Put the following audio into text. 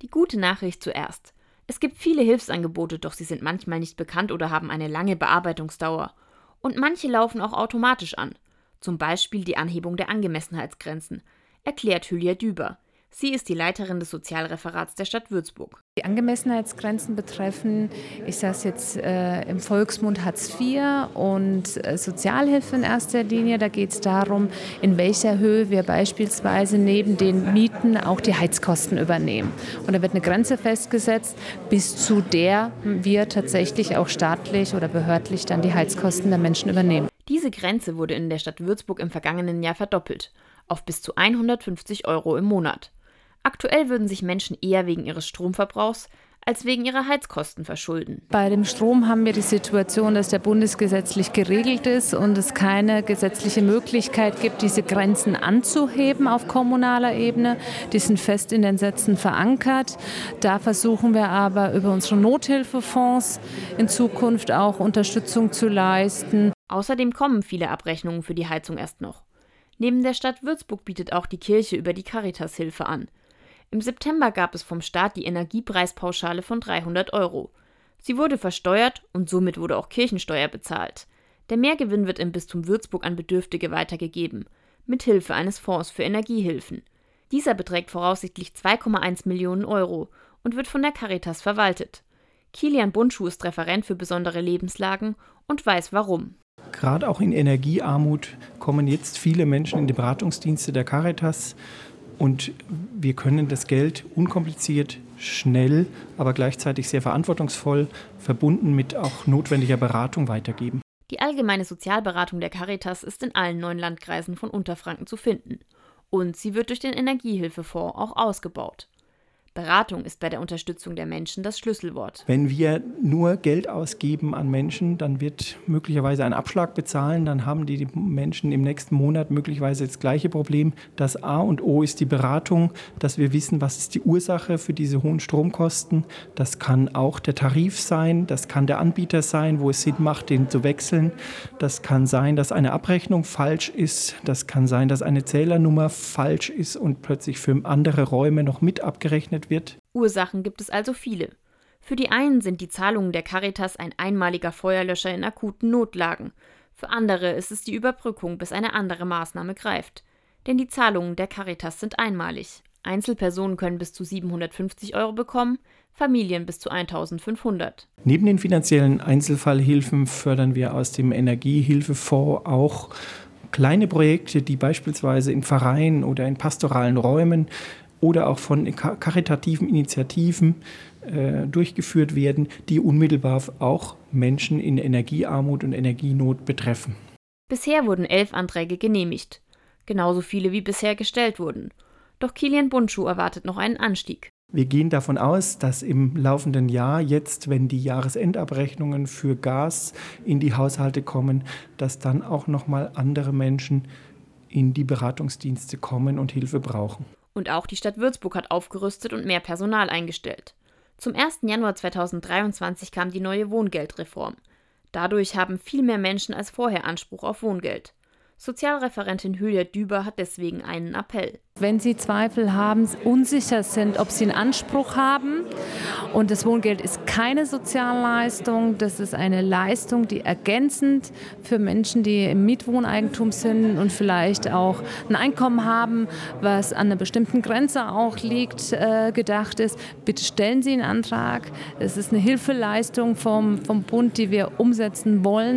Die gute Nachricht zuerst. Es gibt viele Hilfsangebote, doch sie sind manchmal nicht bekannt oder haben eine lange Bearbeitungsdauer. Und manche laufen auch automatisch an. Zum Beispiel die Anhebung der Angemessenheitsgrenzen, erklärt Hülya Düber. Sie ist die Leiterin des Sozialreferats der Stadt Würzburg. Die Angemessenheitsgrenzen betreffen, ich sage es jetzt äh, im Volksmund Hartz IV und äh, Sozialhilfe in erster Linie. Da geht es darum, in welcher Höhe wir beispielsweise neben den Mieten auch die Heizkosten übernehmen. Und da wird eine Grenze festgesetzt, bis zu der wir tatsächlich auch staatlich oder behördlich dann die Heizkosten der Menschen übernehmen. Diese Grenze wurde in der Stadt Würzburg im vergangenen Jahr verdoppelt auf bis zu 150 Euro im Monat. Aktuell würden sich Menschen eher wegen ihres Stromverbrauchs als wegen ihrer Heizkosten verschulden. Bei dem Strom haben wir die Situation, dass der bundesgesetzlich geregelt ist und es keine gesetzliche Möglichkeit gibt, diese Grenzen anzuheben auf kommunaler Ebene. Die sind fest in den Sätzen verankert. Da versuchen wir aber über unsere Nothilfefonds in Zukunft auch Unterstützung zu leisten. Außerdem kommen viele Abrechnungen für die Heizung erst noch. Neben der Stadt Würzburg bietet auch die Kirche über die Caritas Hilfe an. Im September gab es vom Staat die Energiepreispauschale von 300 Euro. Sie wurde versteuert und somit wurde auch Kirchensteuer bezahlt. Der Mehrgewinn wird im Bistum Würzburg an Bedürftige weitergegeben, mit Hilfe eines Fonds für Energiehilfen. Dieser beträgt voraussichtlich 2,1 Millionen Euro und wird von der Caritas verwaltet. Kilian Bundschuh ist Referent für besondere Lebenslagen und weiß warum. Gerade auch in Energiearmut kommen jetzt viele Menschen in die Beratungsdienste der Caritas und wir können das Geld unkompliziert, schnell, aber gleichzeitig sehr verantwortungsvoll, verbunden mit auch notwendiger Beratung weitergeben. Die allgemeine Sozialberatung der Caritas ist in allen neun Landkreisen von Unterfranken zu finden. Und sie wird durch den Energiehilfefonds auch ausgebaut. Beratung ist bei der Unterstützung der Menschen das Schlüsselwort. Wenn wir nur Geld ausgeben an Menschen, dann wird möglicherweise ein Abschlag bezahlen, dann haben die Menschen im nächsten Monat möglicherweise das gleiche Problem. Das A und O ist die Beratung, dass wir wissen, was ist die Ursache für diese hohen Stromkosten. Das kann auch der Tarif sein, das kann der Anbieter sein, wo es Sinn macht, den zu wechseln. Das kann sein, dass eine Abrechnung falsch ist. Das kann sein, dass eine Zählernummer falsch ist und plötzlich für andere Räume noch mit abgerechnet wird? Ursachen gibt es also viele. Für die einen sind die Zahlungen der Caritas ein einmaliger Feuerlöscher in akuten Notlagen. Für andere ist es die Überbrückung, bis eine andere Maßnahme greift. Denn die Zahlungen der Caritas sind einmalig. Einzelpersonen können bis zu 750 Euro bekommen, Familien bis zu 1500. Neben den finanziellen Einzelfallhilfen fördern wir aus dem Energiehilfefonds auch kleine Projekte, die beispielsweise in Vereinen oder in pastoralen Räumen oder auch von karitativen Initiativen äh, durchgeführt werden, die unmittelbar auch Menschen in Energiearmut und Energienot betreffen. Bisher wurden elf Anträge genehmigt, genauso viele wie bisher gestellt wurden. Doch Kilian Bundschuh erwartet noch einen Anstieg. Wir gehen davon aus, dass im laufenden Jahr jetzt, wenn die Jahresendabrechnungen für Gas in die Haushalte kommen, dass dann auch noch mal andere Menschen in die Beratungsdienste kommen und Hilfe brauchen. Und auch die Stadt Würzburg hat aufgerüstet und mehr Personal eingestellt. Zum 1. Januar 2023 kam die neue Wohngeldreform. Dadurch haben viel mehr Menschen als vorher Anspruch auf Wohngeld. Sozialreferentin Hülya Düber hat deswegen einen Appell. Wenn Sie Zweifel haben, unsicher sind, ob Sie einen Anspruch haben, und das Wohngeld ist keine Sozialleistung, das ist eine Leistung, die ergänzend für Menschen, die im Mietwohneigentum sind und vielleicht auch ein Einkommen haben, was an einer bestimmten Grenze auch liegt, äh, gedacht ist. Bitte stellen Sie einen Antrag. Es ist eine Hilfeleistung vom, vom Bund, die wir umsetzen wollen.